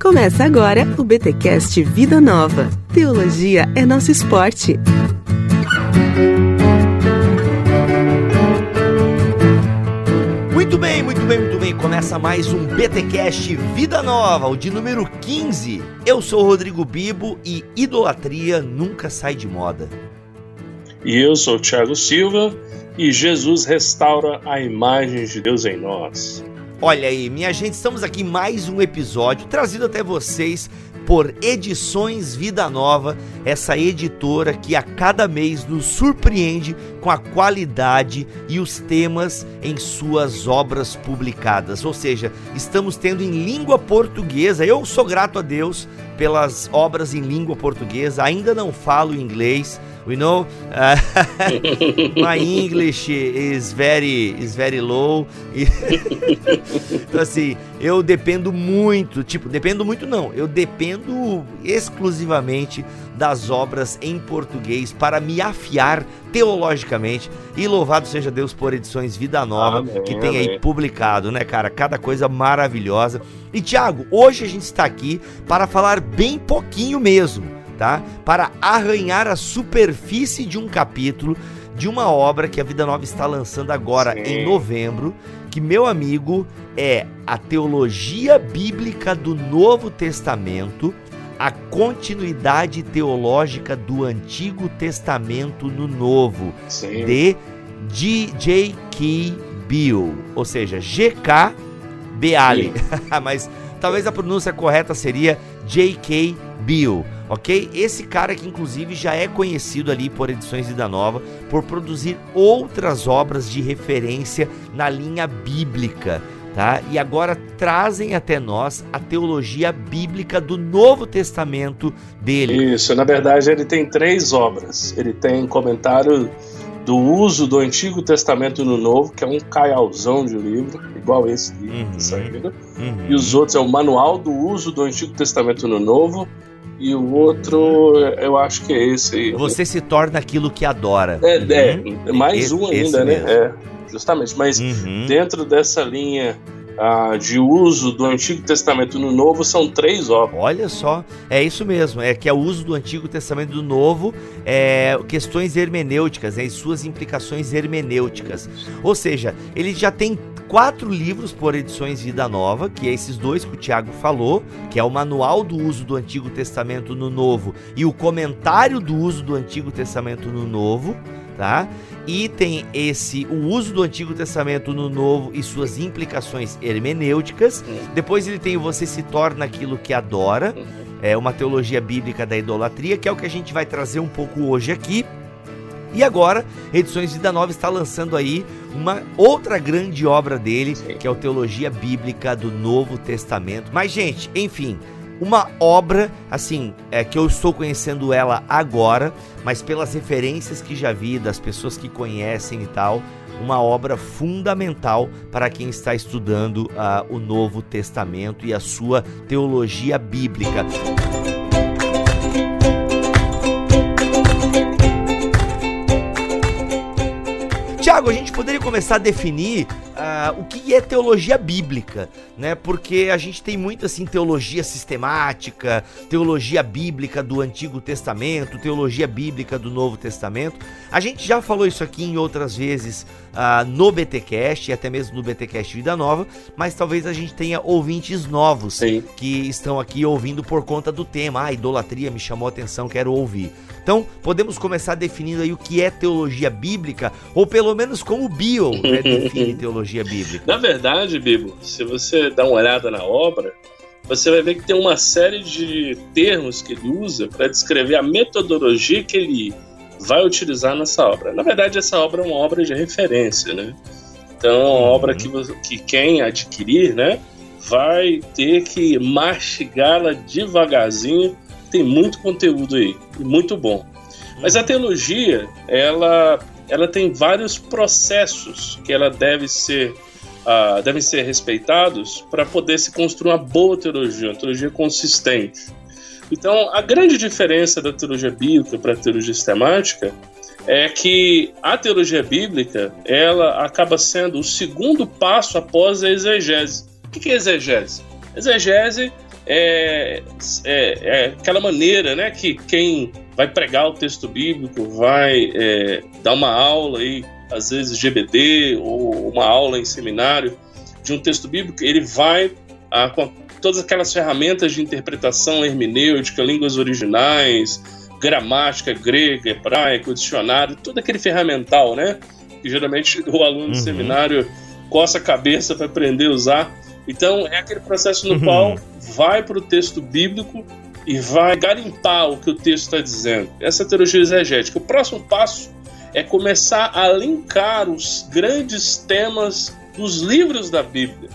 Começa agora o BTcast Vida Nova. Teologia é nosso esporte. Muito bem, muito bem, muito bem. Começa mais um BTcast Vida Nova, o de número 15. Eu sou o Rodrigo Bibo e idolatria nunca sai de moda. E eu sou o Thiago Silva e Jesus restaura a imagem de Deus em nós. Olha aí, minha gente, estamos aqui em mais um episódio trazido até vocês por Edições Vida Nova, essa editora que a cada mês nos surpreende com a qualidade e os temas em suas obras publicadas. Ou seja, estamos tendo em língua portuguesa. Eu sou grato a Deus pelas obras em língua portuguesa. Ainda não falo inglês, we know uh, my English is very is very low. então assim, eu dependo muito, tipo, dependo muito não, eu dependo exclusivamente das obras em português para me afiar teologicamente. E louvado seja Deus por edições Vida Nova amém, que tem amém. aí publicado, né, cara? Cada coisa maravilhosa. E Tiago, hoje a gente está aqui para falar bem pouquinho mesmo tá? Para arranhar a superfície de um capítulo de uma obra que a Vida Nova está lançando agora Sim. em novembro, que meu amigo é a teologia bíblica do Novo Testamento, a continuidade teológica do Antigo Testamento no Novo, Sim. de G.J.K. Bill, ou seja, G.K. Beale, mas talvez a pronúncia correta seria J.K. Bill ok? Esse cara que inclusive já é conhecido ali por Edições Vida Nova por produzir outras obras de referência na linha bíblica. Tá? E agora trazem até nós a teologia bíblica do Novo Testamento dele. Isso, na verdade ele tem três obras. Ele tem comentário do uso do Antigo Testamento no Novo, que é um caialzão de livro, igual esse livro uhum, que saíram. Uhum. E os outros é o Manual do Uso do Antigo Testamento no Novo, e o outro, eu acho que é esse aí. Você se torna aquilo que adora. É, é uhum. mais esse, um ainda, né? É, justamente. Mas uhum. dentro dessa linha ah, de uso do Antigo Testamento no Novo são três obras. Olha só, é isso mesmo. É que é o uso do Antigo Testamento do Novo, é, questões hermenêuticas né, e suas implicações hermenêuticas. Ou seja, ele já tem quatro livros por edições Vida Nova, que é esses dois que o Tiago falou, que é o manual do uso do Antigo Testamento no Novo e o comentário do uso do Antigo Testamento no Novo, tá? E tem esse o uso do Antigo Testamento no Novo e suas implicações hermenêuticas. Depois ele tem o você se torna aquilo que adora, é uma teologia bíblica da idolatria, que é o que a gente vai trazer um pouco hoje aqui. E agora, Edições Vida Nova está lançando aí uma outra grande obra dele, Sim. que é o Teologia Bíblica do Novo Testamento. Mas, gente, enfim, uma obra, assim, é que eu estou conhecendo ela agora, mas pelas referências que já vi das pessoas que conhecem e tal, uma obra fundamental para quem está estudando uh, o Novo Testamento e a sua teologia bíblica. Tiago, a gente poderia começar a definir uh, o que é teologia bíblica, né? Porque a gente tem muito assim teologia sistemática, teologia bíblica do Antigo Testamento, teologia bíblica do Novo Testamento. A gente já falou isso aqui em outras vezes uh, no BTcast e até mesmo no BTcast Vida Nova, mas talvez a gente tenha ouvintes novos Sim. que estão aqui ouvindo por conta do tema. Ah, idolatria me chamou a atenção, quero ouvir. Então, podemos começar definindo aí o que é teologia bíblica, ou pelo menos como o Bio né, define teologia bíblica. Na verdade, Bibo, se você dá uma olhada na obra, você vai ver que tem uma série de termos que ele usa para descrever a metodologia que ele vai utilizar nessa obra. Na verdade, essa obra é uma obra de referência, né? Então, é uma uhum. obra que, que quem adquirir, né, vai ter que mastigá-la devagarzinho tem muito conteúdo aí, muito bom. Mas a teologia, ela, ela tem vários processos que ela deve ser, uh, devem ser respeitados para poder se construir uma boa teologia, uma teologia consistente. Então, a grande diferença da teologia bíblica para a teologia sistemática é que a teologia bíblica ela acaba sendo o segundo passo após a exegese. O que é exegese? Exegese é, é, é, aquela maneira né, que quem vai pregar o texto bíblico vai é, dar uma aula aí, às vezes GBD ou uma aula em seminário de um texto bíblico, ele vai ah, com todas aquelas ferramentas de interpretação hermenêutica, línguas originais, gramática grega, hebraico, dicionário, todo aquele ferramental, né? Que geralmente o aluno uhum. do seminário coça a cabeça para aprender a usar. Então, é aquele processo no uhum. qual vai para o texto bíblico e vai garimpar o que o texto está dizendo. Essa é a teologia exegética. O próximo passo é começar a linkar os grandes temas dos livros da Bíblia.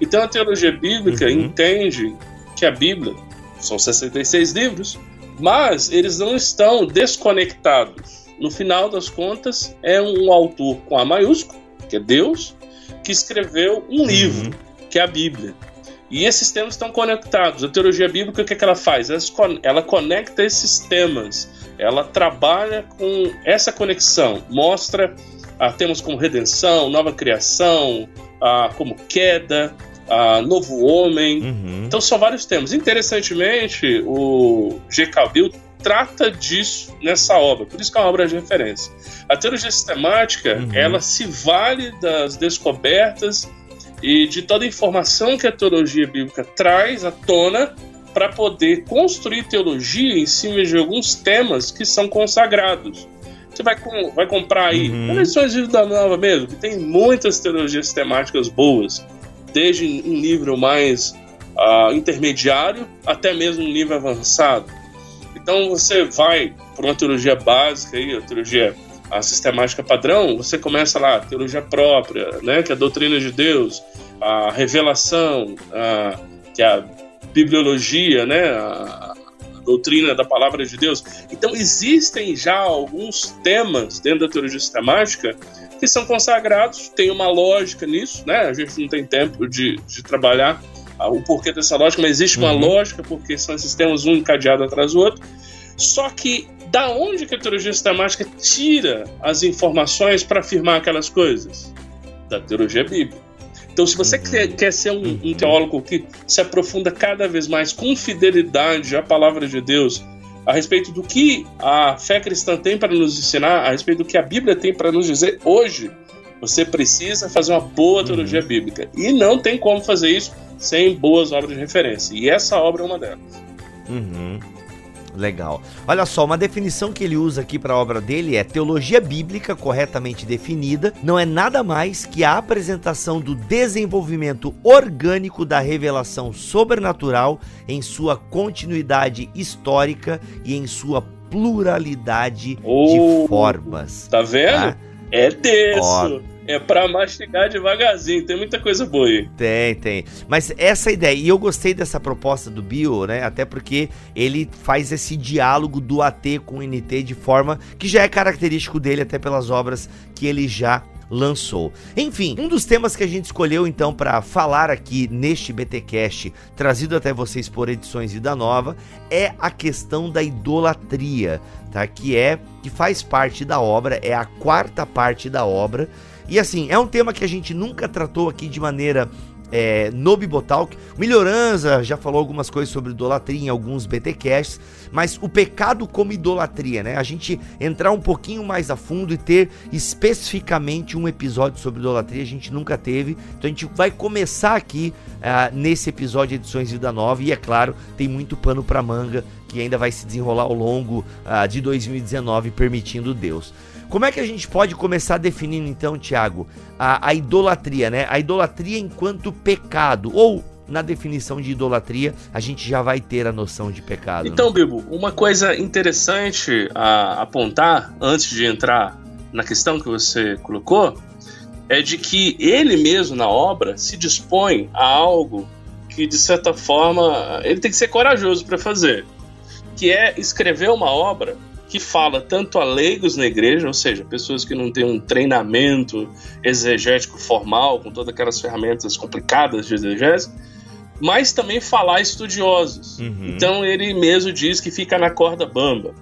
Então, a teologia bíblica uhum. entende que a Bíblia são 66 livros, mas eles não estão desconectados. No final das contas, é um autor com A maiúsculo, que é Deus, que escreveu um uhum. livro, que é a Bíblia. E esses temas estão conectados. A teologia bíblica, o que, é que ela faz? Ela conecta esses temas, ela trabalha com essa conexão, mostra ah, temas como redenção, nova criação, ah, como queda, a Novo Homem. Uhum. Então são vários temas. Interessantemente, o G. Calville trata disso nessa obra, por isso que é uma obra de referência. A teologia sistemática, uhum. ela se vale das descobertas e de toda a informação que a teologia bíblica traz à tona para poder construir teologia em cima de alguns temas que são consagrados. Você vai, com, vai comprar aí, uhum. lições de vida nova mesmo, que tem muitas teologias sistemáticas boas desde um nível mais uh, intermediário até mesmo um nível avançado. Então você vai para uma teologia básica, aí, a teologia a sistemática padrão, você começa lá, a teologia própria, né, que é a doutrina de Deus, a revelação, a, que é a bibliologia, né, a doutrina da palavra de Deus. Então existem já alguns temas dentro da teologia sistemática que são consagrados, tem uma lógica nisso, né? A gente não tem tempo de, de trabalhar o porquê dessa lógica, mas existe uma uhum. lógica, porque são sistemas um encadeado atrás do outro. Só que da onde que a teologia sistemática tira as informações para afirmar aquelas coisas? Da teologia bíblica. Então, se você uhum. quer, quer, ser um, um, uhum. teólogo que se aprofunda cada vez mais com fidelidade à palavra de Deus, a respeito do que a fé cristã tem para nos ensinar, a respeito do que a Bíblia tem para nos dizer hoje, você precisa fazer uma boa uhum. teologia uhum. bíblica. E não tem como fazer isso sem boas obras de referência. E essa obra é uma delas. Uhum. Legal. Olha só, uma definição que ele usa aqui para a obra dele é teologia bíblica corretamente definida, não é nada mais que a apresentação do desenvolvimento orgânico da revelação sobrenatural em sua continuidade histórica e em sua pluralidade oh, de formas. Tá vendo? Tá? É denso. É pra mastigar devagarzinho, tem muita coisa boa aí. Tem, tem. Mas essa ideia, e eu gostei dessa proposta do Bio, né? Até porque ele faz esse diálogo do AT com o NT de forma que já é característico dele, até pelas obras que ele já lançou. Enfim, um dos temas que a gente escolheu então para falar aqui neste BTcast, trazido até vocês por Edições Vida Nova, é a questão da idolatria, tá? Que é que faz parte da obra, é a quarta parte da obra e assim, é um tema que a gente nunca tratou aqui de maneira é, no Bibotalk. Melhoranza já falou algumas coisas sobre idolatria em alguns BTcasts, mas o pecado como idolatria, né? A gente entrar um pouquinho mais a fundo e ter especificamente um episódio sobre idolatria, a gente nunca teve. Então a gente vai começar aqui uh, nesse episódio Edições Vida Nova e é claro, tem muito pano para manga que ainda vai se desenrolar ao longo uh, de 2019, permitindo Deus. Como é que a gente pode começar definindo então, Tiago, a, a idolatria, né? A idolatria enquanto pecado ou na definição de idolatria, a gente já vai ter a noção de pecado. Então, né? Bibo, uma coisa interessante a apontar antes de entrar na questão que você colocou é de que ele mesmo na obra se dispõe a algo que de certa forma ele tem que ser corajoso para fazer, que é escrever uma obra que fala tanto a leigos na igreja, ou seja, pessoas que não têm um treinamento exegético formal, com todas aquelas ferramentas complicadas de exegese, mas também falar a estudiosos. Uhum. Então ele mesmo diz que fica na corda bamba.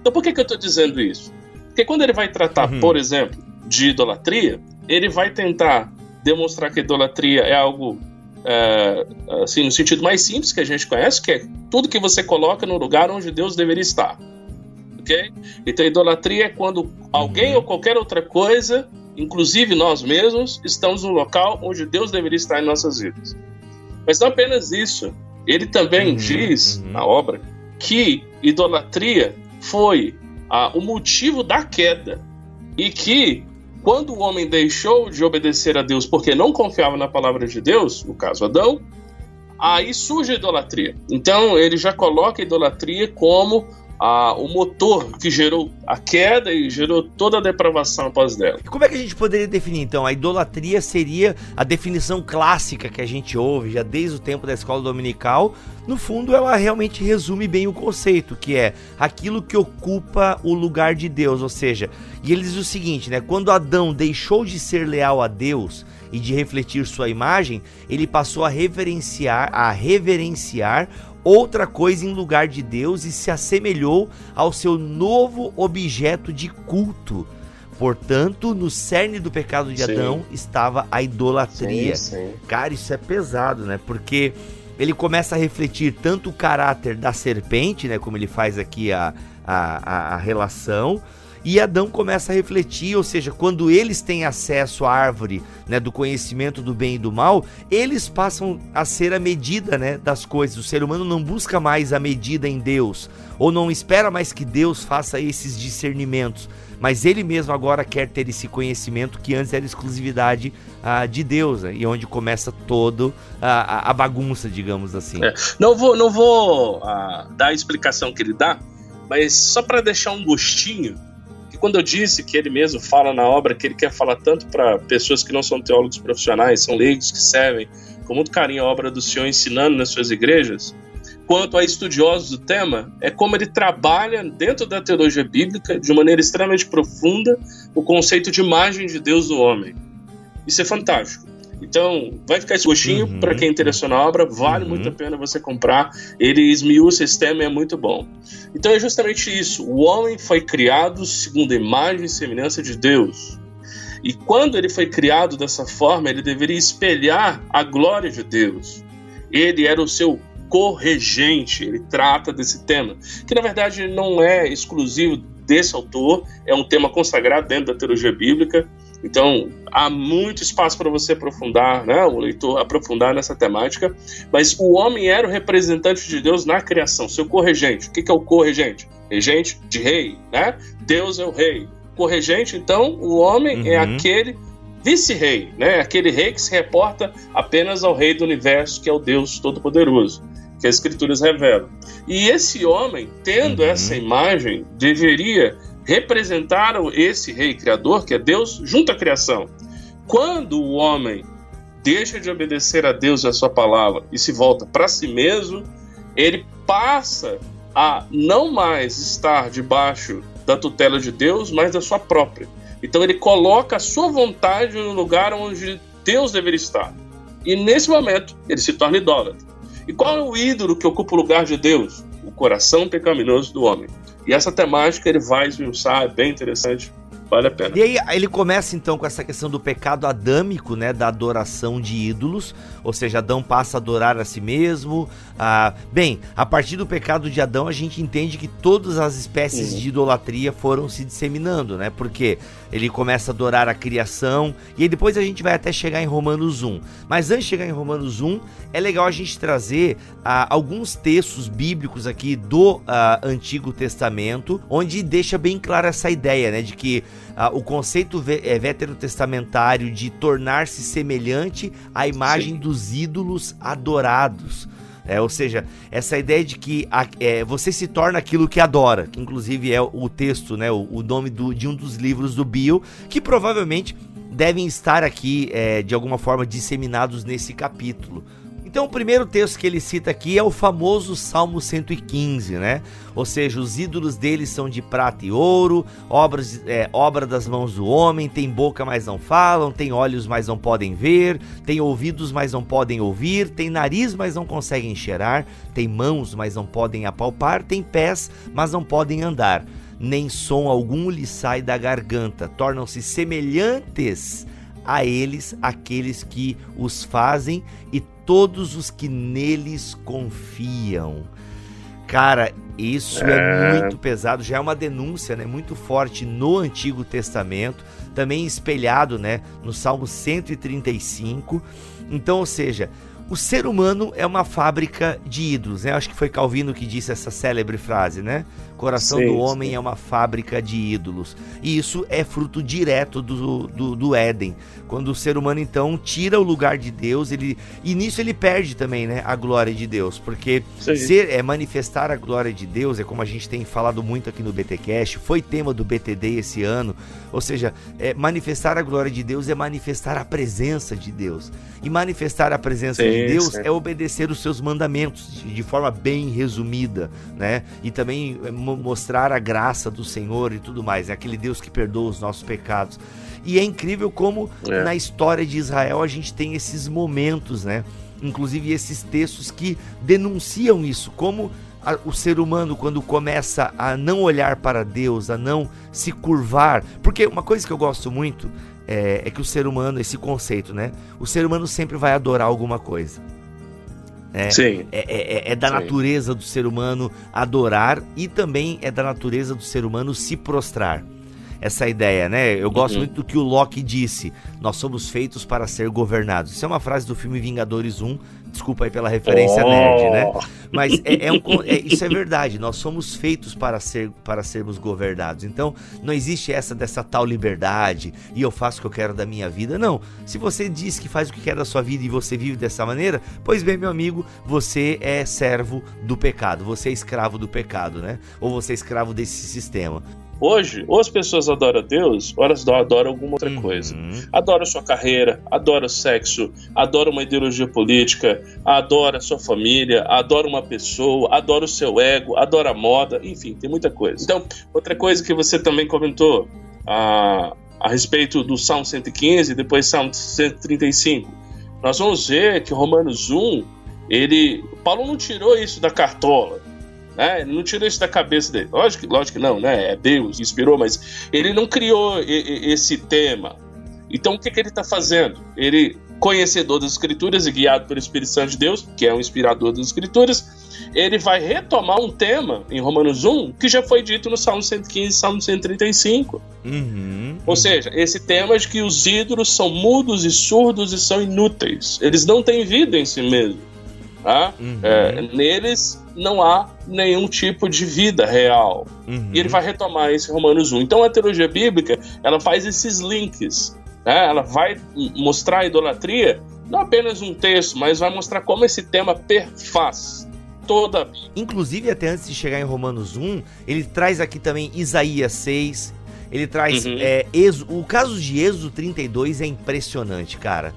Então por que, que eu estou dizendo isso? Porque quando ele vai tratar, uhum. por exemplo, de idolatria, ele vai tentar demonstrar que idolatria é algo é, assim, no sentido mais simples que a gente conhece, que é tudo que você coloca no lugar onde Deus deveria estar. Ok? Então, idolatria é quando alguém ou qualquer outra coisa, inclusive nós mesmos, estamos no local onde Deus deveria estar em nossas vidas. Mas não apenas isso. Ele também uhum, diz uhum. na obra que idolatria foi ah, o motivo da queda e que quando o homem deixou de obedecer a Deus porque não confiava na palavra de Deus, no caso Adão, aí surge a idolatria. Então ele já coloca a idolatria como a, o motor que gerou a queda e gerou toda a depravação após dela. Como é que a gente poderia definir então? A idolatria seria a definição clássica que a gente ouve já desde o tempo da escola dominical. No fundo, ela realmente resume bem o conceito, que é aquilo que ocupa o lugar de Deus, ou seja, e ele diz o seguinte, né? Quando Adão deixou de ser leal a Deus, e de refletir sua imagem, ele passou a reverenciar, a reverenciar outra coisa em lugar de Deus e se assemelhou ao seu novo objeto de culto. Portanto, no cerne do pecado de sim. Adão estava a idolatria. Sim, sim. Cara, isso é pesado, né? Porque ele começa a refletir tanto o caráter da serpente, né? Como ele faz aqui a, a, a relação, e Adão começa a refletir, ou seja, quando eles têm acesso à árvore né, do conhecimento do bem e do mal, eles passam a ser a medida né, das coisas. O ser humano não busca mais a medida em Deus, ou não espera mais que Deus faça esses discernimentos, mas ele mesmo agora quer ter esse conhecimento que antes era exclusividade ah, de Deus, né, e onde começa todo a, a bagunça, digamos assim. É. Não vou, não vou ah, dar a explicação que ele dá, mas só para deixar um gostinho quando eu disse que ele mesmo fala na obra que ele quer falar tanto para pessoas que não são teólogos profissionais, são leigos que servem com muito carinho a obra do Senhor ensinando nas suas igrejas, quanto a estudiosos do tema, é como ele trabalha dentro da teologia bíblica, de maneira extremamente profunda, o conceito de imagem de Deus no homem. Isso é fantástico. Então, vai ficar esse gostinho uhum. para quem é interessou na obra, vale uhum. muito a pena você comprar. Ele esmiuça esse tema e é muito bom. Então é justamente isso. O homem foi criado segundo a imagem e semelhança de Deus. E quando ele foi criado dessa forma, ele deveria espelhar a glória de Deus. Ele era o seu corregente, ele trata desse tema, que na verdade não é exclusivo desse autor, é um tema consagrado dentro da teologia bíblica. Então, há muito espaço para você aprofundar, né, o leitor aprofundar nessa temática. Mas o homem era o representante de Deus na criação, seu corregente. O que é o corregente? Regente de rei, né? Deus é o rei. Corregente, então, o homem é uhum. é aquele vice-rei, né? Aquele rei que se reporta apenas ao rei do universo, que é o Deus Todo-Poderoso, que as Escrituras revelam. E esse homem, tendo uhum. essa imagem, deveria representaram esse rei criador, que é Deus, junto à criação. Quando o homem deixa de obedecer a Deus e a sua palavra e se volta para si mesmo, ele passa a não mais estar debaixo da tutela de Deus, mas da sua própria. Então ele coloca a sua vontade no lugar onde Deus deveria estar. E nesse momento ele se torna idólatra. E qual é o ídolo que ocupa o lugar de Deus? O coração pecaminoso do homem. E essa temática ele vai esmiuçar, é bem interessante, vale a pena. E aí ele começa então com essa questão do pecado adâmico, né, da adoração de ídolos, ou seja, Adão passa a adorar a si mesmo. Ah, bem, a partir do pecado de Adão a gente entende que todas as espécies uhum. de idolatria foram se disseminando, né? Porque ele começa a adorar a criação e aí depois a gente vai até chegar em Romanos 1. Mas antes de chegar em Romanos 1, é legal a gente trazer ah, alguns textos bíblicos aqui do ah, Antigo Testamento, onde deixa bem clara essa ideia, né, de que ah, o conceito é, veterotestamentário de tornar-se semelhante à imagem Sim. dos ídolos adorados. É, ou seja, essa ideia de que a, é, você se torna aquilo que adora, que inclusive é o texto, né, o, o nome do, de um dos livros do Bill, que provavelmente devem estar aqui é, de alguma forma disseminados nesse capítulo. Então, o primeiro texto que ele cita aqui é o famoso Salmo 115, né? Ou seja, os ídolos deles são de prata e ouro, obras, é, obra das mãos do homem, tem boca, mas não falam, tem olhos, mas não podem ver, tem ouvidos, mas não podem ouvir, tem nariz, mas não conseguem cheirar, tem mãos, mas não podem apalpar, tem pés, mas não podem andar. Nem som algum lhe sai da garganta, tornam-se semelhantes a eles aqueles que os fazem e todos os que neles confiam. Cara, isso é. é. muito pesado, já é uma denúncia, né, muito forte no Antigo Testamento, também espelhado, né, no Salmo 135. Então, ou seja, o ser humano é uma fábrica de ídolos, né? Acho que foi Calvino que disse essa célebre frase, né? Coração sim, do homem sim. é uma fábrica de ídolos. E isso é fruto direto do, do, do, Éden. Quando o ser humano, então, tira o lugar de Deus, ele e nisso ele perde também né, a glória de Deus. Porque ser, é, manifestar a glória de Deus, é como a gente tem falado muito aqui no BTCast, foi tema do BTD esse ano. Ou seja, é, manifestar a glória de Deus é manifestar a presença de Deus. E manifestar a presença sim, de Deus é obedecer os seus mandamentos, de, de forma bem resumida. né? E também é, mostrar a graça do Senhor e tudo mais. É aquele Deus que perdoa os nossos pecados. E é incrível como é. na história de Israel a gente tem esses momentos, né? Inclusive esses textos que denunciam isso, como o ser humano quando começa a não olhar para Deus, a não se curvar. Porque uma coisa que eu gosto muito é, é que o ser humano, esse conceito, né? O ser humano sempre vai adorar alguma coisa. É, Sim. É, é, é da Sim. natureza do ser humano adorar e também é da natureza do ser humano se prostrar. Essa ideia, né? Eu gosto uhum. muito do que o Locke disse: nós somos feitos para ser governados. Isso é uma frase do filme Vingadores 1, Desculpa aí pela referência oh. nerd, né? Mas é, é um, é, isso é verdade. Nós somos feitos para, ser, para sermos governados. Então, não existe essa dessa tal liberdade e eu faço o que eu quero da minha vida. Não. Se você diz que faz o que quer da sua vida e você vive dessa maneira, pois bem, meu amigo, você é servo do pecado. Você é escravo do pecado, né? Ou você é escravo desse sistema. Hoje, ou as pessoas adoram Deus, ou elas adoram alguma outra uhum. coisa. Adoram sua carreira, adoram sexo, adoram uma ideologia política, adoram sua família, adoram uma pessoa, adoram o seu ego, adoram a moda, enfim, tem muita coisa. Então, outra coisa que você também comentou a, a respeito do Salmo 115 e depois Salmo 135, nós vamos ver que Romanos 1, ele, Paulo não tirou isso da cartola. Né? Ele não tirou isso da cabeça dele. Lógico, lógico que não, né? É Deus inspirou, mas ele não criou esse tema. Então o que, que ele está fazendo? Ele, conhecedor das Escrituras e guiado pelo Espírito Santo de Deus, que é o inspirador das Escrituras, ele vai retomar um tema em Romanos 1 que já foi dito no Salmo 115 e Salmo 135. Uhum, Ou uhum. seja, esse tema de que os ídolos são mudos e surdos e são inúteis. Eles não têm vida em si mesmos. Tá? Uhum. É, neles não há nenhum tipo de vida real. Uhum. E ele vai retomar esse Romanos 1. Então a teologia bíblica ela faz esses links. Né? Ela vai mostrar a idolatria, não apenas um texto, mas vai mostrar como esse tema perfaz toda a Bíblia. Inclusive, até antes de chegar em Romanos 1, ele traz aqui também Isaías 6. Ele traz. Uhum. É, o caso de Êxodo 32 é impressionante, cara.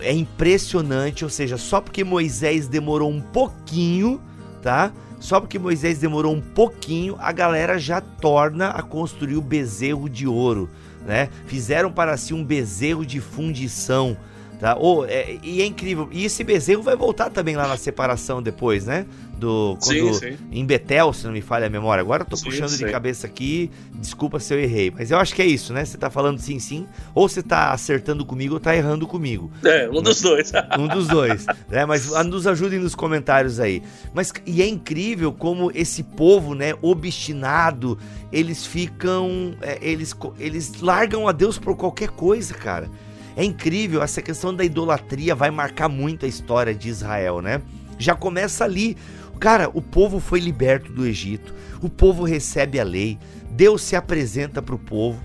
É impressionante, ou seja, só porque Moisés demorou um pouquinho, tá? Só porque Moisés demorou um pouquinho, a galera já torna a construir o bezerro de ouro, né? Fizeram para si um bezerro de fundição, tá? Oh, é, e é incrível. E esse bezerro vai voltar também lá na separação depois, né? do quando, sim, sim. em Betel, se não me falha a memória. Agora eu tô sim, puxando de cabeça aqui, desculpa se eu errei, mas eu acho que é isso, né? Você tá falando sim, sim, ou você tá acertando comigo ou tá errando comigo. É, um dos dois. um dos dois, né? Mas nos ajudem nos comentários aí. Mas e é incrível como esse povo, né, obstinado, eles ficam, é, eles eles largam a Deus por qualquer coisa, cara. É incrível, essa questão da idolatria vai marcar muito a história de Israel, né? Já começa ali. Cara, o povo foi liberto do Egito, o povo recebe a lei, Deus se apresenta para o povo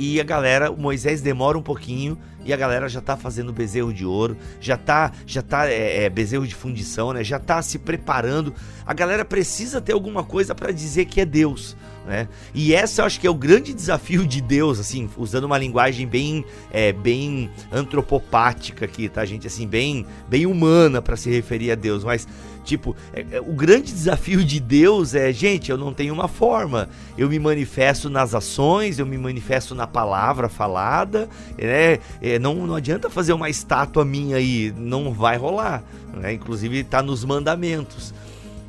e a galera, Moisés demora um pouquinho e a galera já tá fazendo bezerro de ouro, já tá, já tá é, é, bezerro de fundição, né? Já tá se preparando. A galera precisa ter alguma coisa para dizer que é Deus, né? E essa eu acho que é o grande desafio de Deus, assim, usando uma linguagem bem, é, bem antropopática aqui, tá, gente? Assim, bem, bem humana para se referir a Deus, mas Tipo, é, é, o grande desafio de Deus é, gente, eu não tenho uma forma. Eu me manifesto nas ações, eu me manifesto na palavra falada, né? É, não, não adianta fazer uma estátua minha aí, não vai rolar. Né? Inclusive está nos mandamentos.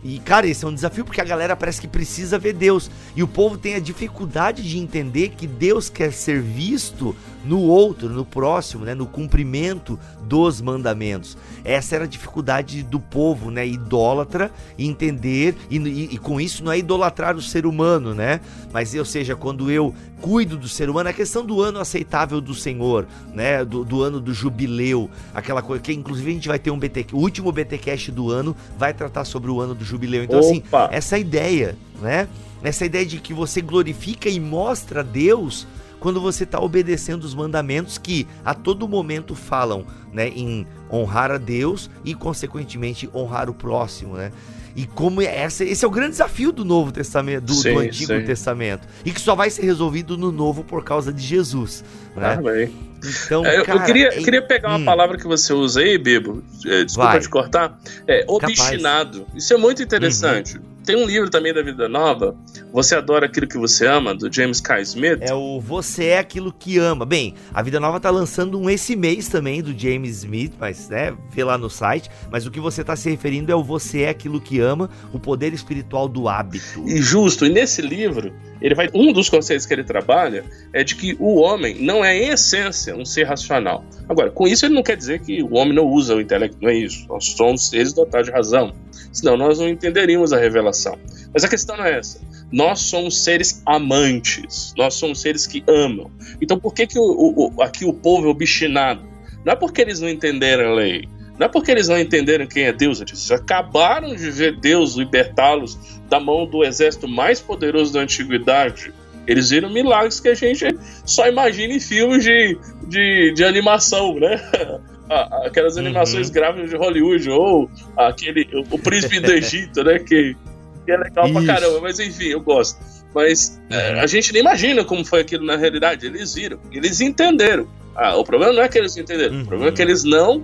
E, cara, esse é um desafio porque a galera parece que precisa ver Deus. E o povo tem a dificuldade de entender que Deus quer ser visto no outro, no próximo, né, no cumprimento dos mandamentos. Essa era a dificuldade do povo, né, idólatra, entender e, e, e com isso não é idolatrar o ser humano, né? Mas ou seja, quando eu cuido do ser humano, a questão do ano aceitável do Senhor, né, do, do ano do jubileu, aquela coisa que inclusive a gente vai ter um BT, o último BTcast do ano vai tratar sobre o ano do jubileu. Então assim, Opa. assim, essa ideia, né? Essa ideia de que você glorifica e mostra Deus quando você está obedecendo os mandamentos que a todo momento falam né, em honrar a Deus e, consequentemente, honrar o próximo, né? E como é essa, esse é o grande desafio do Novo Testamento, do, sim, do Antigo sim. Testamento. E que só vai ser resolvido no Novo por causa de Jesus. Né? Ah. Então, é, cara, eu queria, é... queria pegar uma hum. palavra que você usa aí, Bibo. É, desculpa vai. te cortar. É obstinado. Capaz. Isso é muito interessante. Uhum. Tem um livro também da Vida Nova, Você Adora Aquilo que Você Ama, do James K. Smith. É o Você é Aquilo que Ama. Bem, a Vida Nova tá lançando um esse mês também do James Smith, mas, né, vê lá no site. Mas o que você tá se referindo é o Você é Aquilo que Ama, o poder espiritual do hábito. E justo, e nesse livro, ele vai um dos conceitos que ele trabalha é de que o homem não é em essência um ser racional. Agora, com isso ele não quer dizer que o homem não usa o intelecto, não é isso. Nós somos seres dotados de razão. Senão nós não entenderíamos a revelação. Mas a questão não é essa. Nós somos seres amantes. Nós somos seres que amam. Então por que, que o, o, aqui o povo é obstinado? Não é porque eles não entenderam a lei. Não é porque eles não entenderam quem é Deus, eles acabaram de ver Deus libertá-los da mão do exército mais poderoso da antiguidade. Eles viram milagres que a gente só imagina em filmes de, de, de animação, né? Aquelas animações uhum. gráficas de Hollywood, ou aquele O Príncipe do Egito, né? Que, que é legal Isso. pra caramba, mas enfim, eu gosto. Mas é, uhum. a gente nem imagina como foi aquilo na realidade. Eles viram, eles entenderam. Ah, o problema não é que eles entenderam, uhum. o problema é que eles não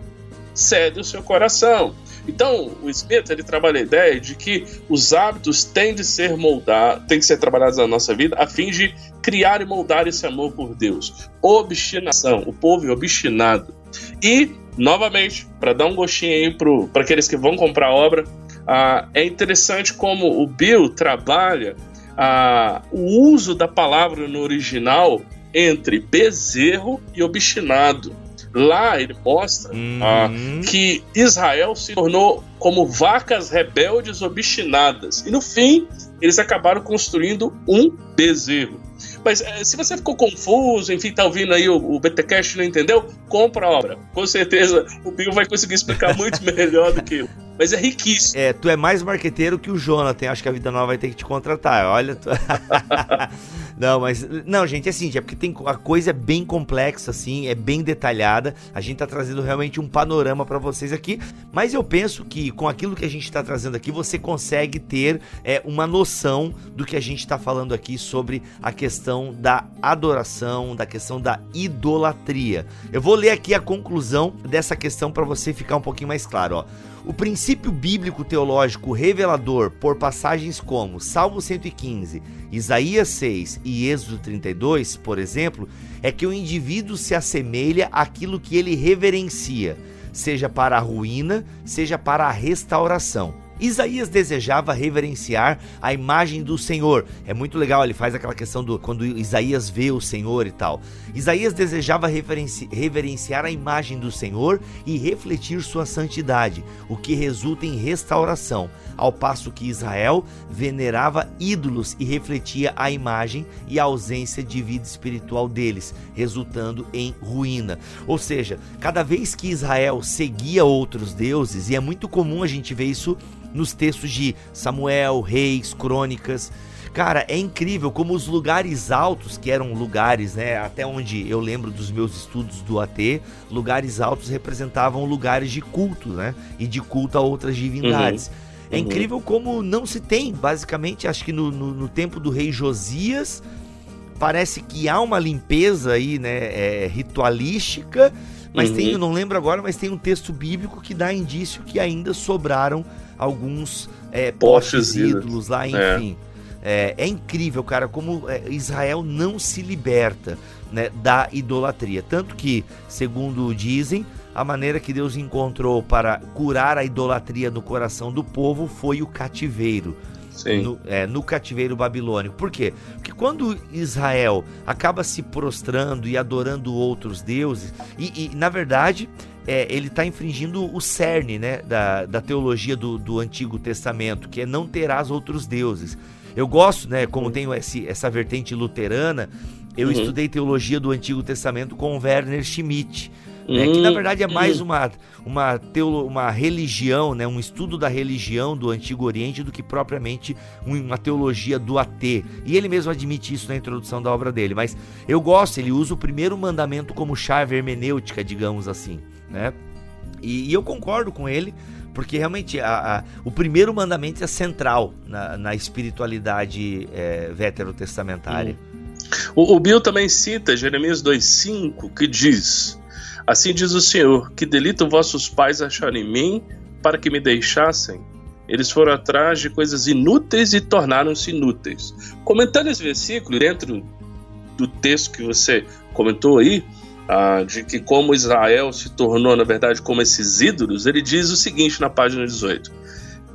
cedem o seu coração. Então, o Smith ele trabalha a ideia de que os hábitos têm de ser moldados, têm que ser trabalhados na nossa vida a fim de criar e moldar esse amor por Deus. Obstinação, o povo é obstinado. E, novamente, para dar um gostinho aí para aqueles que vão comprar a obra, ah, é interessante como o Bill trabalha ah, o uso da palavra no original entre bezerro e obstinado. Lá ele mostra uhum. ah, que Israel se tornou como vacas rebeldes obstinadas. E no fim, eles acabaram construindo um bezerro. Mas eh, se você ficou confuso, enfim, tá ouvindo aí o, o BTCast não entendeu, compra a obra. Com certeza o Bill vai conseguir explicar muito melhor do que eu. Mas é riquíssimo. É, tu é mais marqueteiro que o Jonathan. Acho que a Vida Nova vai ter que te contratar. Olha. Tu... Não, mas. Não, gente, é assim, é porque tem, a coisa é bem complexa, assim, é bem detalhada. A gente tá trazendo realmente um panorama para vocês aqui. Mas eu penso que com aquilo que a gente tá trazendo aqui, você consegue ter é, uma noção do que a gente tá falando aqui sobre a questão da adoração, da questão da idolatria. Eu vou ler aqui a conclusão dessa questão para você ficar um pouquinho mais claro, ó. O princípio bíblico teológico revelador por passagens como Salmo 115, Isaías 6 e Êxodo 32, por exemplo, é que o indivíduo se assemelha àquilo que ele reverencia, seja para a ruína, seja para a restauração. Isaías desejava reverenciar a imagem do Senhor. É muito legal, ele faz aquela questão do quando Isaías vê o Senhor e tal. Isaías desejava reverenci reverenciar a imagem do Senhor e refletir sua santidade, o que resulta em restauração, ao passo que Israel venerava ídolos e refletia a imagem e a ausência de vida espiritual deles, resultando em ruína. Ou seja, cada vez que Israel seguia outros deuses, e é muito comum a gente ver isso nos textos de Samuel, Reis, Crônicas. Cara, é incrível como os lugares altos, que eram lugares, né, até onde eu lembro dos meus estudos do AT, lugares altos representavam lugares de culto, né, e de culto a outras divindades. Uhum. É uhum. incrível como não se tem, basicamente, acho que no, no, no, tempo do rei Josias, parece que há uma limpeza aí, né, é, ritualística, mas uhum. tem, eu não lembro agora, mas tem um texto bíblico que dá indício que ainda sobraram alguns é, postes ídolos lá, é. enfim. É. é, incrível, cara, como é, Israel não se liberta né, da idolatria. Tanto que, segundo dizem, a maneira que Deus encontrou para curar a idolatria no coração do povo foi o cativeiro. No, é, no, cativeiro babilônico. Por quê? Porque quando Israel acaba se prostrando e adorando outros deuses, e, e na verdade é, ele está infringindo o cerne né, da, da teologia do, do Antigo Testamento, que é não terás outros deuses. Eu gosto, né, como tenho esse, essa vertente luterana, eu uhum. estudei teologia do Antigo Testamento com Werner Schmidt. Né, que na hum, verdade é mais hum. uma, uma, teolo, uma religião, né, um estudo da religião do Antigo Oriente do que propriamente uma teologia do AT. E ele mesmo admite isso na introdução da obra dele. Mas eu gosto, ele usa o primeiro mandamento como chave hermenêutica, digamos assim. Né? E, e eu concordo com ele, porque realmente a, a, o primeiro mandamento é central na, na espiritualidade é, veterotestamentária. O, o Bill também cita Jeremias 2,5, que diz: Assim diz o Senhor: Que delito vossos pais acharam em mim para que me deixassem? Eles foram atrás de coisas inúteis e tornaram-se inúteis. Comentando esse versículo, dentro do texto que você comentou aí, ah, de que como Israel se tornou, na verdade, como esses ídolos, ele diz o seguinte na página 18: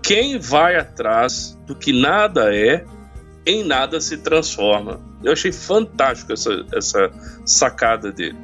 Quem vai atrás do que nada é, em nada se transforma. Eu achei fantástico essa, essa sacada dele.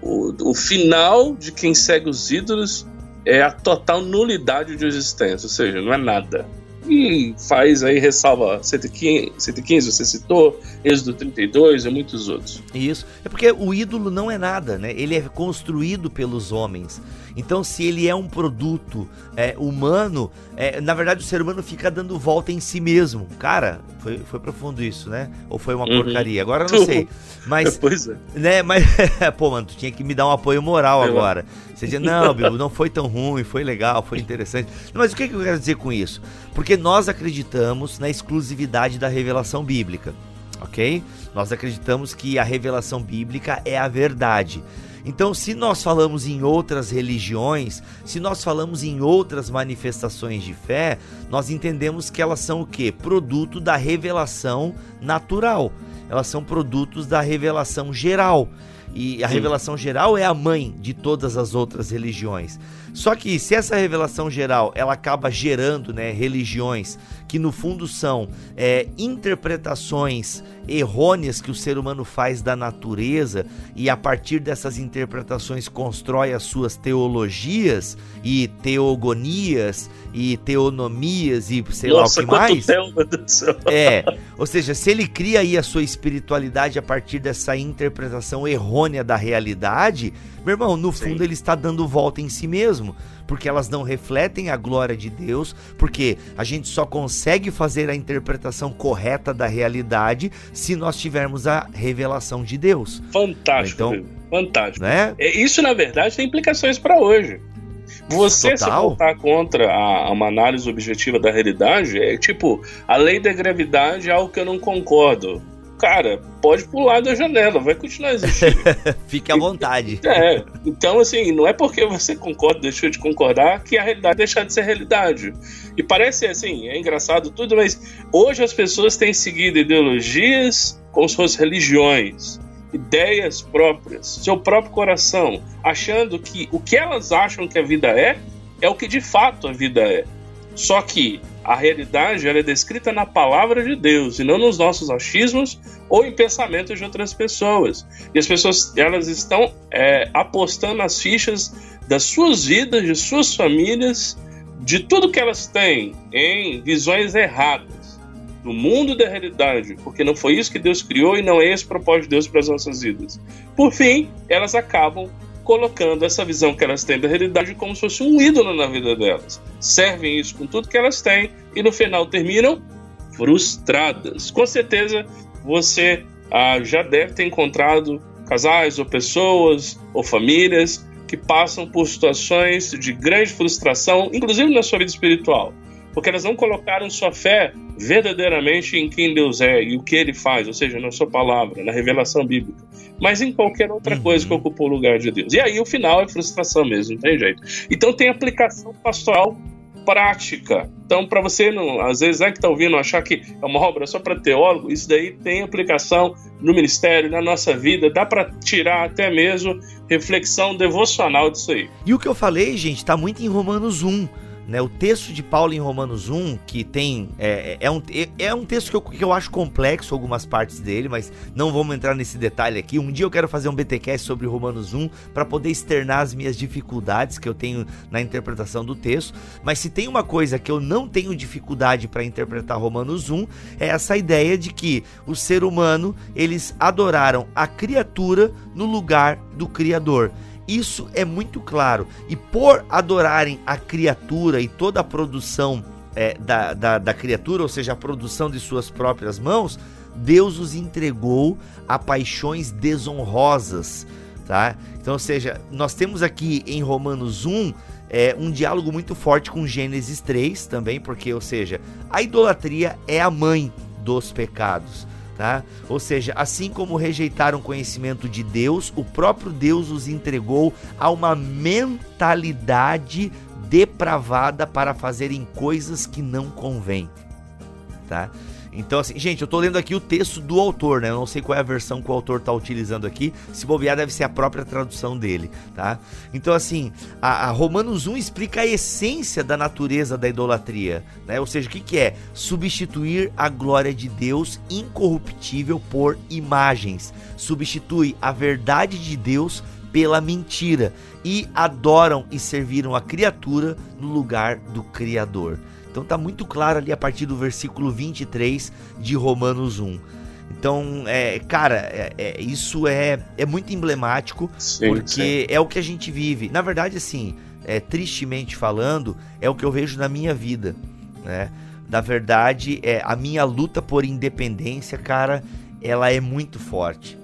O, o final de quem segue os ídolos é a total nulidade de existência, ou seja, não é nada. E faz aí, ressalva 115, 115 você citou, Êxodo 32 e muitos outros. Isso. É porque o ídolo não é nada, né? Ele é construído pelos homens. Então, se ele é um produto é, humano, é, na verdade o ser humano fica dando volta em si mesmo. Cara, foi, foi profundo isso, né? Ou foi uma uhum. porcaria? Agora eu não sei. Mas, pois é. Né, mas, pô, mano, tu tinha que me dar um apoio moral agora. Você dizia, não, Bibo, não foi tão ruim, foi legal, foi interessante. Mas o que, que eu quero dizer com isso? Porque nós acreditamos na exclusividade da revelação bíblica, ok? Nós acreditamos que a revelação bíblica é a verdade. Então, se nós falamos em outras religiões, se nós falamos em outras manifestações de fé, nós entendemos que elas são o que? Produto da revelação natural. Elas são produtos da revelação geral. E a Sim. revelação geral é a mãe de todas as outras religiões. Só que se essa revelação geral ela acaba gerando né, religiões que no fundo são é, interpretações errôneas que o ser humano faz da natureza e a partir dessas interpretações constrói as suas teologias e teogonias e teonomias e sei Nossa, lá o que mais. É, ou seja, se ele cria aí a sua espiritualidade a partir dessa interpretação errônea da realidade, meu irmão, no Sim. fundo ele está dando volta em si mesmo, porque elas não refletem a glória de Deus, porque a gente só consegue fazer a interpretação correta da realidade se nós tivermos a revelação de Deus. Fantástico, então, fantástico. Né? É, isso na verdade tem implicações para hoje. Você Total. se voltar contra a, uma análise objetiva da realidade é tipo a lei da gravidade é algo que eu não concordo cara, pode pular da janela, vai continuar existindo. Fique à vontade. É, então assim, não é porque você concorda, deixou de concordar, que a realidade deixa de ser realidade. E parece assim, é engraçado tudo, mas hoje as pessoas têm seguido ideologias como se fossem religiões ideias próprias, seu próprio coração, achando que o que elas acham que a vida é, é o que de fato a vida é. Só que a realidade é descrita na palavra de Deus e não nos nossos achismos ou em pensamentos de outras pessoas. E as pessoas elas estão é, apostando nas fichas das suas vidas, de suas famílias, de tudo que elas têm em visões erradas do mundo da realidade, porque não foi isso que Deus criou e não é esse o propósito de Deus para as nossas vidas. Por fim, elas acabam colocando essa visão que elas têm da realidade como se fosse um ídolo na vida delas. Servem isso com tudo que elas têm e no final terminam frustradas. Com certeza você ah, já deve ter encontrado casais ou pessoas ou famílias que passam por situações de grande frustração, inclusive na sua vida espiritual porque elas não colocaram sua fé verdadeiramente em quem Deus é e o que ele faz, ou seja, na sua palavra, na revelação bíblica, mas em qualquer outra uhum. coisa que ocupa o lugar de Deus. E aí o final é frustração mesmo, não tem jeito. Então tem aplicação pastoral prática. Então, para você, não, às vezes, é que está ouvindo, achar que é uma obra só para teólogo, isso daí tem aplicação no ministério, na nossa vida, dá para tirar até mesmo reflexão devocional disso aí. E o que eu falei, gente, está muito em Romanos 1. Né, o texto de Paulo em Romanos 1, que tem. É, é, um, é um texto que eu, que eu acho complexo, algumas partes dele, mas não vamos entrar nesse detalhe aqui. Um dia eu quero fazer um BTcast sobre Romanos 1 para poder externar as minhas dificuldades que eu tenho na interpretação do texto. Mas se tem uma coisa que eu não tenho dificuldade para interpretar Romanos 1, é essa ideia de que o ser humano eles adoraram a criatura no lugar do Criador. Isso é muito claro. E por adorarem a criatura e toda a produção é, da, da, da criatura, ou seja, a produção de suas próprias mãos, Deus os entregou a paixões desonrosas. Tá? Então, ou seja, nós temos aqui em Romanos 1 é, um diálogo muito forte com Gênesis 3 também, porque, ou seja, a idolatria é a mãe dos pecados. Tá? Ou seja, assim como rejeitaram o conhecimento de Deus, o próprio Deus os entregou a uma mentalidade depravada para fazerem coisas que não convêm, tá? Então, assim, gente, eu tô lendo aqui o texto do autor, né? Eu não sei qual é a versão que o autor tá utilizando aqui. Se bobear, deve ser a própria tradução dele, tá? Então, assim, a, a Romanos 1 explica a essência da natureza da idolatria, né? Ou seja, o que, que é? Substituir a glória de Deus incorruptível por imagens. Substitui a verdade de Deus pela mentira e adoram e serviram a criatura no lugar do Criador. Então tá muito claro ali a partir do versículo 23 de Romanos 1. Então, é, cara, é, é, isso é, é muito emblemático, sim, porque sim. é o que a gente vive. Na verdade, assim, é, tristemente falando, é o que eu vejo na minha vida, né? Na verdade, é, a minha luta por independência, cara, ela é muito forte.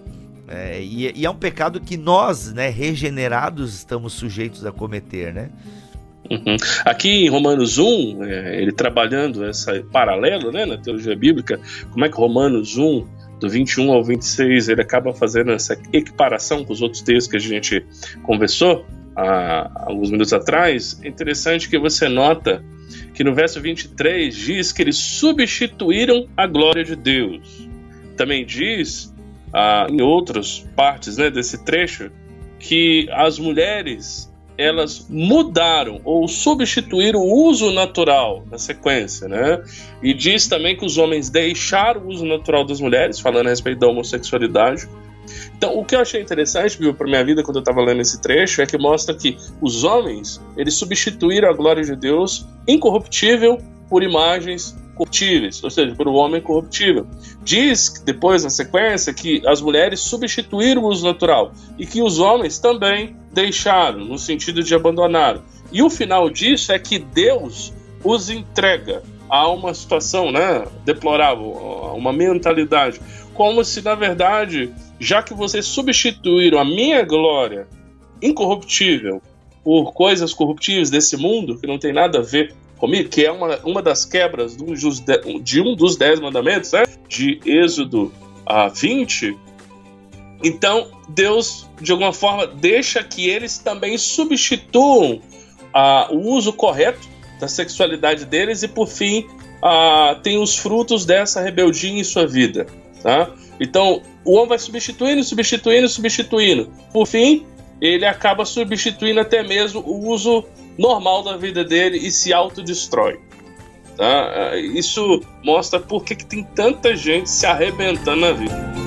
É, e, e, é um pecado que nós, né, regenerados, estamos sujeitos a cometer, né? Uhum. Aqui em Romanos 1, é, ele trabalhando essa paralelo né, na teologia bíblica, como é que Romanos 1, do 21 ao 26, ele acaba fazendo essa equiparação com os outros textos que a gente conversou há alguns minutos atrás. É interessante que você nota que no verso 23 diz que eles substituíram a glória de Deus. Também diz, ah, em outras partes né, desse trecho, que as mulheres elas mudaram ou substituíram o uso natural na sequência, né? E diz também que os homens deixaram o uso natural das mulheres, falando a respeito da homossexualidade. Então, o que eu achei interessante, viu, para minha vida quando eu estava lendo esse trecho, é que mostra que os homens, eles substituíram a glória de Deus incorruptível por imagens corruptíveis, ou seja, um homem corruptível. Diz depois na sequência que as mulheres substituíram o uso natural e que os homens também deixaram, no sentido de abandonaram. E o final disso é que Deus os entrega a uma situação né, deplorável, a uma mentalidade, como se na verdade, já que vocês substituíram a minha glória incorruptível por coisas corruptíveis desse mundo, que não tem nada a ver comigo, que é uma, uma das quebras de um, dos dez mandamentos, né? de Êxodo a 20. Então, Deus, de alguma forma, deixa que eles também substituam ah, o uso correto da sexualidade deles e, por fim, ah, tem os frutos dessa rebeldia em sua vida. Tá? Então, o homem vai substituindo, substituindo, substituindo. Por fim, ele acaba substituindo até mesmo o uso normal da vida dele e se autodestrói. Tá? Isso mostra por que, que tem tanta gente se arrebentando na vida.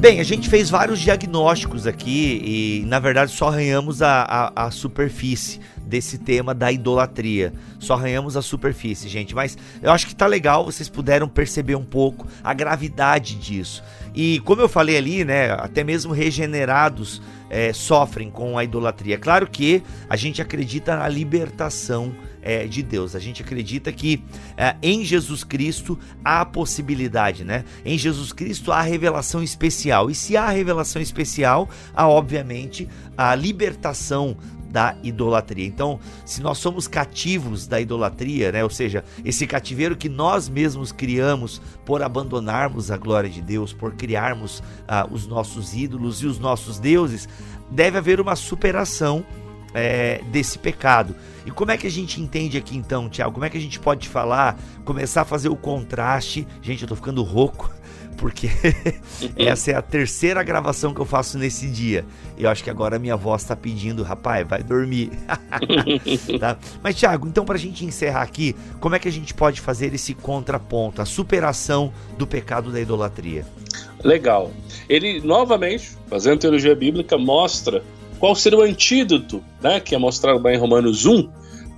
Bem, a gente fez vários diagnósticos aqui e, na verdade, só arranhamos a, a, a superfície desse tema da idolatria. Só arranhamos a superfície, gente, mas eu acho que tá legal, vocês puderam perceber um pouco a gravidade disso. E como eu falei ali, né, até mesmo regenerados é, sofrem com a idolatria. Claro que a gente acredita na libertação é, de Deus. A gente acredita que é, em Jesus Cristo há a possibilidade, né? Em Jesus Cristo há revelação especial. E se há revelação especial, há obviamente a libertação da idolatria. Então, se nós somos cativos da idolatria, né, ou seja, esse cativeiro que nós mesmos criamos por abandonarmos a glória de Deus, por criarmos ah, os nossos ídolos e os nossos deuses, deve haver uma superação é, desse pecado. E como é que a gente entende aqui então, Tiago? Como é que a gente pode falar, começar a fazer o contraste? Gente, eu tô ficando rouco porque essa é a terceira gravação que eu faço nesse dia. Eu acho que agora minha voz está pedindo, rapaz, vai dormir. tá? Mas, Thiago, então para a gente encerrar aqui, como é que a gente pode fazer esse contraponto, a superação do pecado da idolatria? Legal. Ele, novamente, fazendo teologia bíblica, mostra qual seria o antídoto, né, que é mostrado lá em Romanos 1,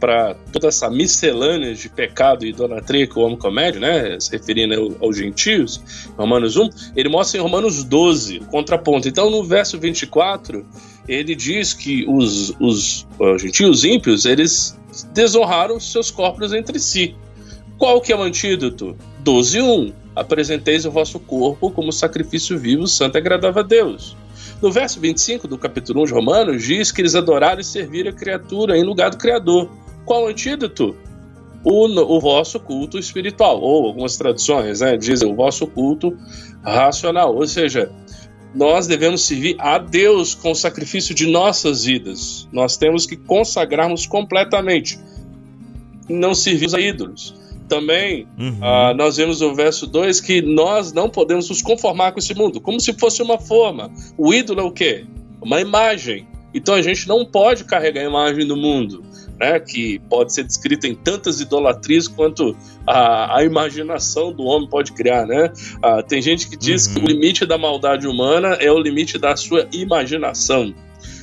para toda essa miscelânea de pecado e idolatria que o homem comete, né, se referindo aos gentios, Romanos 1, ele mostra em Romanos 12 o contraponto. Então, no verso 24, ele diz que os, os, os gentios ímpios, eles desonraram seus corpos entre si. Qual que é o antídoto? 12.1 Apresenteis o vosso corpo como sacrifício vivo, santo e agradável a Deus. No verso 25 do capítulo 1 de Romanos, diz que eles adoraram e serviram a criatura em lugar do Criador. Qual o antídoto? O, o vosso culto espiritual, ou algumas traduções né, dizem o vosso culto racional, ou seja, nós devemos servir a Deus com o sacrifício de nossas vidas. Nós temos que consagrarmos completamente, não servir a ídolos. Também uhum. uh, nós vemos no verso 2 que nós não podemos nos conformar com esse mundo, como se fosse uma forma. O ídolo é o quê? Uma imagem. Então a gente não pode carregar a imagem do mundo né, que pode ser descrita em tantas idolatrias quanto a, a imaginação do homem pode criar. Né? Ah, tem gente que diz uhum. que o limite da maldade humana é o limite da sua imaginação.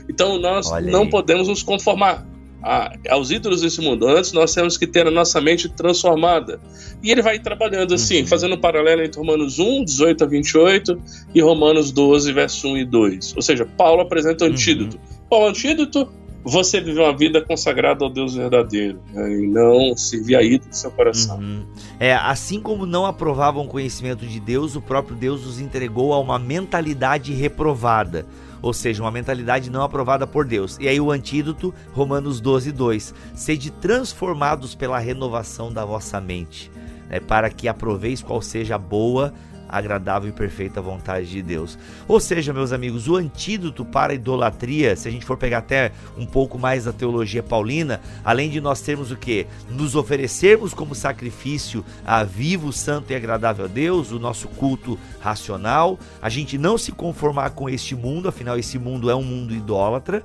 Então nós não podemos nos conformar a, aos ídolos desse mundo. Antes nós temos que ter a nossa mente transformada. E ele vai trabalhando assim, uhum. fazendo um paralelo entre Romanos 1, 18 a 28 e Romanos 12, verso 1 e 2. Ou seja, Paulo apresenta o uhum. antídoto. Qual o antídoto? Você viver uma vida consagrada ao Deus verdadeiro né, e não servir a ídolo do seu coração. Uhum. É, assim como não aprovavam o conhecimento de Deus, o próprio Deus os entregou a uma mentalidade reprovada, ou seja, uma mentalidade não aprovada por Deus. E aí o antídoto, Romanos 12, 2: Sede transformados pela renovação da vossa mente, né, para que aproveis qual seja a boa, agradável e perfeita vontade de Deus. Ou seja, meus amigos, o antídoto para a idolatria, se a gente for pegar até um pouco mais da teologia paulina, além de nós termos o que? Nos oferecermos como sacrifício a vivo, santo e agradável a Deus, o nosso culto racional, a gente não se conformar com este mundo, afinal esse mundo é um mundo idólatra,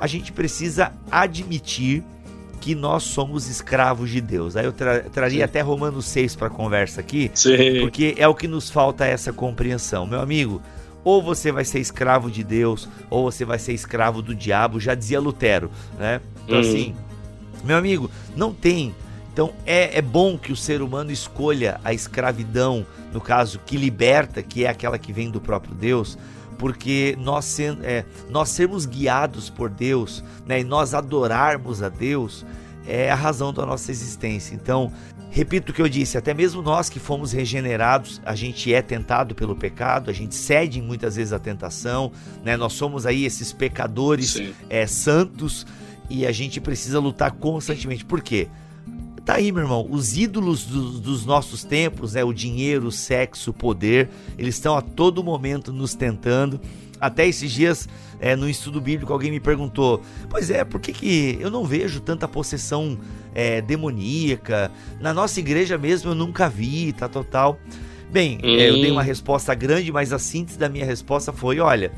a gente precisa admitir que nós somos escravos de Deus. Aí eu tra traria Sim. até Romanos 6 para a conversa aqui, Sim. porque é o que nos falta essa compreensão. Meu amigo, ou você vai ser escravo de Deus, ou você vai ser escravo do diabo, já dizia Lutero, né? Então uhum. assim, meu amigo, não tem. Então é, é bom que o ser humano escolha a escravidão, no caso, que liberta, que é aquela que vem do próprio Deus, porque nós, é, nós sermos guiados por Deus né, e nós adorarmos a Deus é a razão da nossa existência. Então, repito o que eu disse, até mesmo nós que fomos regenerados, a gente é tentado pelo pecado, a gente cede muitas vezes à tentação, né? Nós somos aí esses pecadores é, santos e a gente precisa lutar constantemente. Por quê? Tá aí, meu irmão, os ídolos do, dos nossos tempos, né, o dinheiro, o sexo, o poder, eles estão a todo momento nos tentando. Até esses dias, é, no estudo bíblico, alguém me perguntou: Pois é, por que, que eu não vejo tanta possessão é, demoníaca? Na nossa igreja mesmo eu nunca vi, tá total. Bem, hum. é, eu dei uma resposta grande, mas a síntese da minha resposta foi: olha,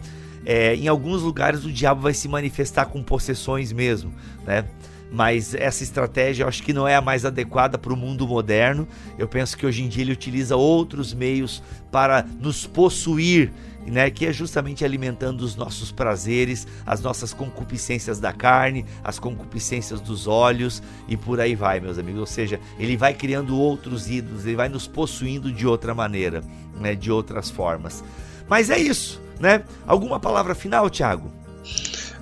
é, em alguns lugares o diabo vai se manifestar com possessões mesmo, né? Mas essa estratégia eu acho que não é a mais adequada para o mundo moderno. Eu penso que hoje em dia ele utiliza outros meios para nos possuir, né, que é justamente alimentando os nossos prazeres, as nossas concupiscências da carne, as concupiscências dos olhos e por aí vai, meus amigos. Ou seja, ele vai criando outros ídolos, ele vai nos possuindo de outra maneira, né, de outras formas. Mas é isso, né? Alguma palavra final, Tiago?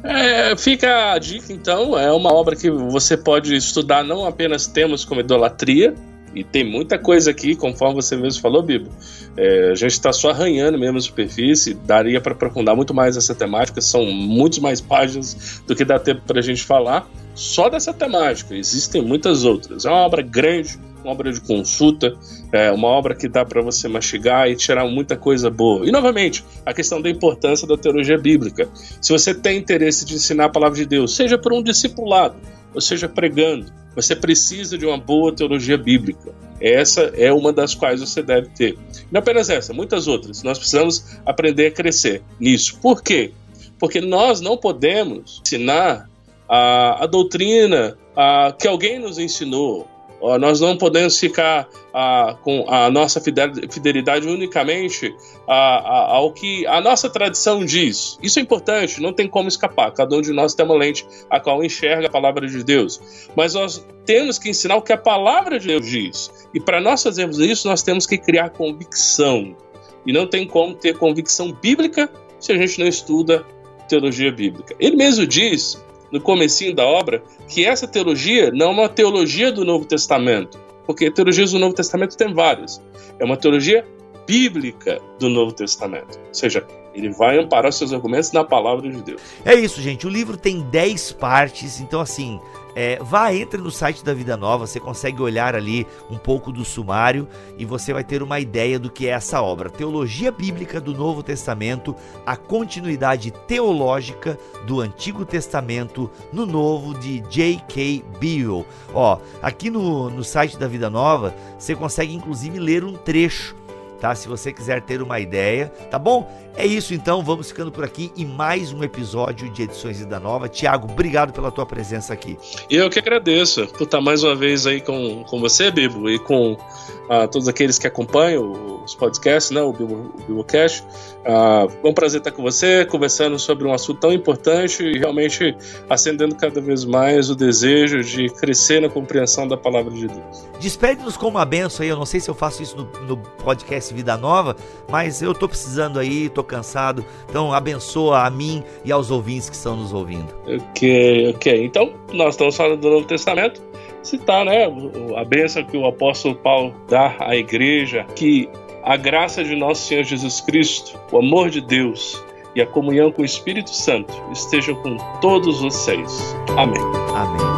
É, fica a dica, então. É uma obra que você pode estudar não apenas temas como idolatria E tem muita coisa aqui, conforme você mesmo falou, Bibo. É, a gente está só arranhando mesmo a superfície, daria para aprofundar muito mais essa temática, são muitas mais páginas do que dá tempo para a gente falar só dessa temática. Existem muitas outras. É uma obra grande, uma obra de consulta, é uma obra que dá para você mastigar e tirar muita coisa boa. E novamente, a questão da importância da teologia bíblica. Se você tem interesse de ensinar a palavra de Deus, seja por um discipulado, ou seja pregando, você precisa de uma boa teologia bíblica. Essa é uma das quais você deve ter. Não apenas essa, muitas outras. Nós precisamos aprender a crescer nisso. Por quê? Porque nós não podemos ensinar a, a doutrina a, que alguém nos ensinou, nós não podemos ficar ah, com a nossa fidelidade unicamente ah, ao que a nossa tradição diz. Isso é importante, não tem como escapar. Cada um de nós tem uma lente a qual enxerga a palavra de Deus. Mas nós temos que ensinar o que a palavra de Deus diz. E para nós fazermos isso, nós temos que criar convicção. E não tem como ter convicção bíblica se a gente não estuda teologia bíblica. Ele mesmo diz no comecinho da obra, que essa teologia não é uma teologia do Novo Testamento, porque teologias do Novo Testamento tem várias. É uma teologia bíblica do Novo Testamento. Ou seja, ele vai amparar seus argumentos na palavra de Deus. É isso, gente. O livro tem 10 partes, então assim, é, vá, entre no site da Vida Nova, você consegue olhar ali um pouco do sumário e você vai ter uma ideia do que é essa obra. Teologia Bíblica do Novo Testamento, a continuidade teológica do Antigo Testamento no Novo de J.K. Beale. Ó, aqui no, no site da Vida Nova, você consegue inclusive ler um trecho tá? Se você quiser ter uma ideia, tá bom? É isso então, vamos ficando por aqui e mais um episódio de Edições da Nova. Tiago, obrigado pela tua presença aqui. Eu que agradeço por estar mais uma vez aí com, com você, Bibo, e com uh, todos aqueles que acompanham os podcasts, né, o Bibo, o Bibocast. Uh, é um prazer estar com você, conversando sobre um assunto tão importante e realmente acendendo cada vez mais o desejo de crescer na compreensão da palavra de Deus. Despede-nos com uma benção aí, eu não sei se eu faço isso no, no podcast Vida Nova, mas eu tô precisando aí, tô cansado. Então abençoa a mim e aos ouvintes que estão nos ouvindo. Ok, ok. Então, nós estamos falando do Novo Testamento. Citar, né, a bênção que o apóstolo Paulo dá à igreja, que a graça de nosso Senhor Jesus Cristo, o amor de Deus e a comunhão com o Espírito Santo estejam com todos vocês. Amém. Amém.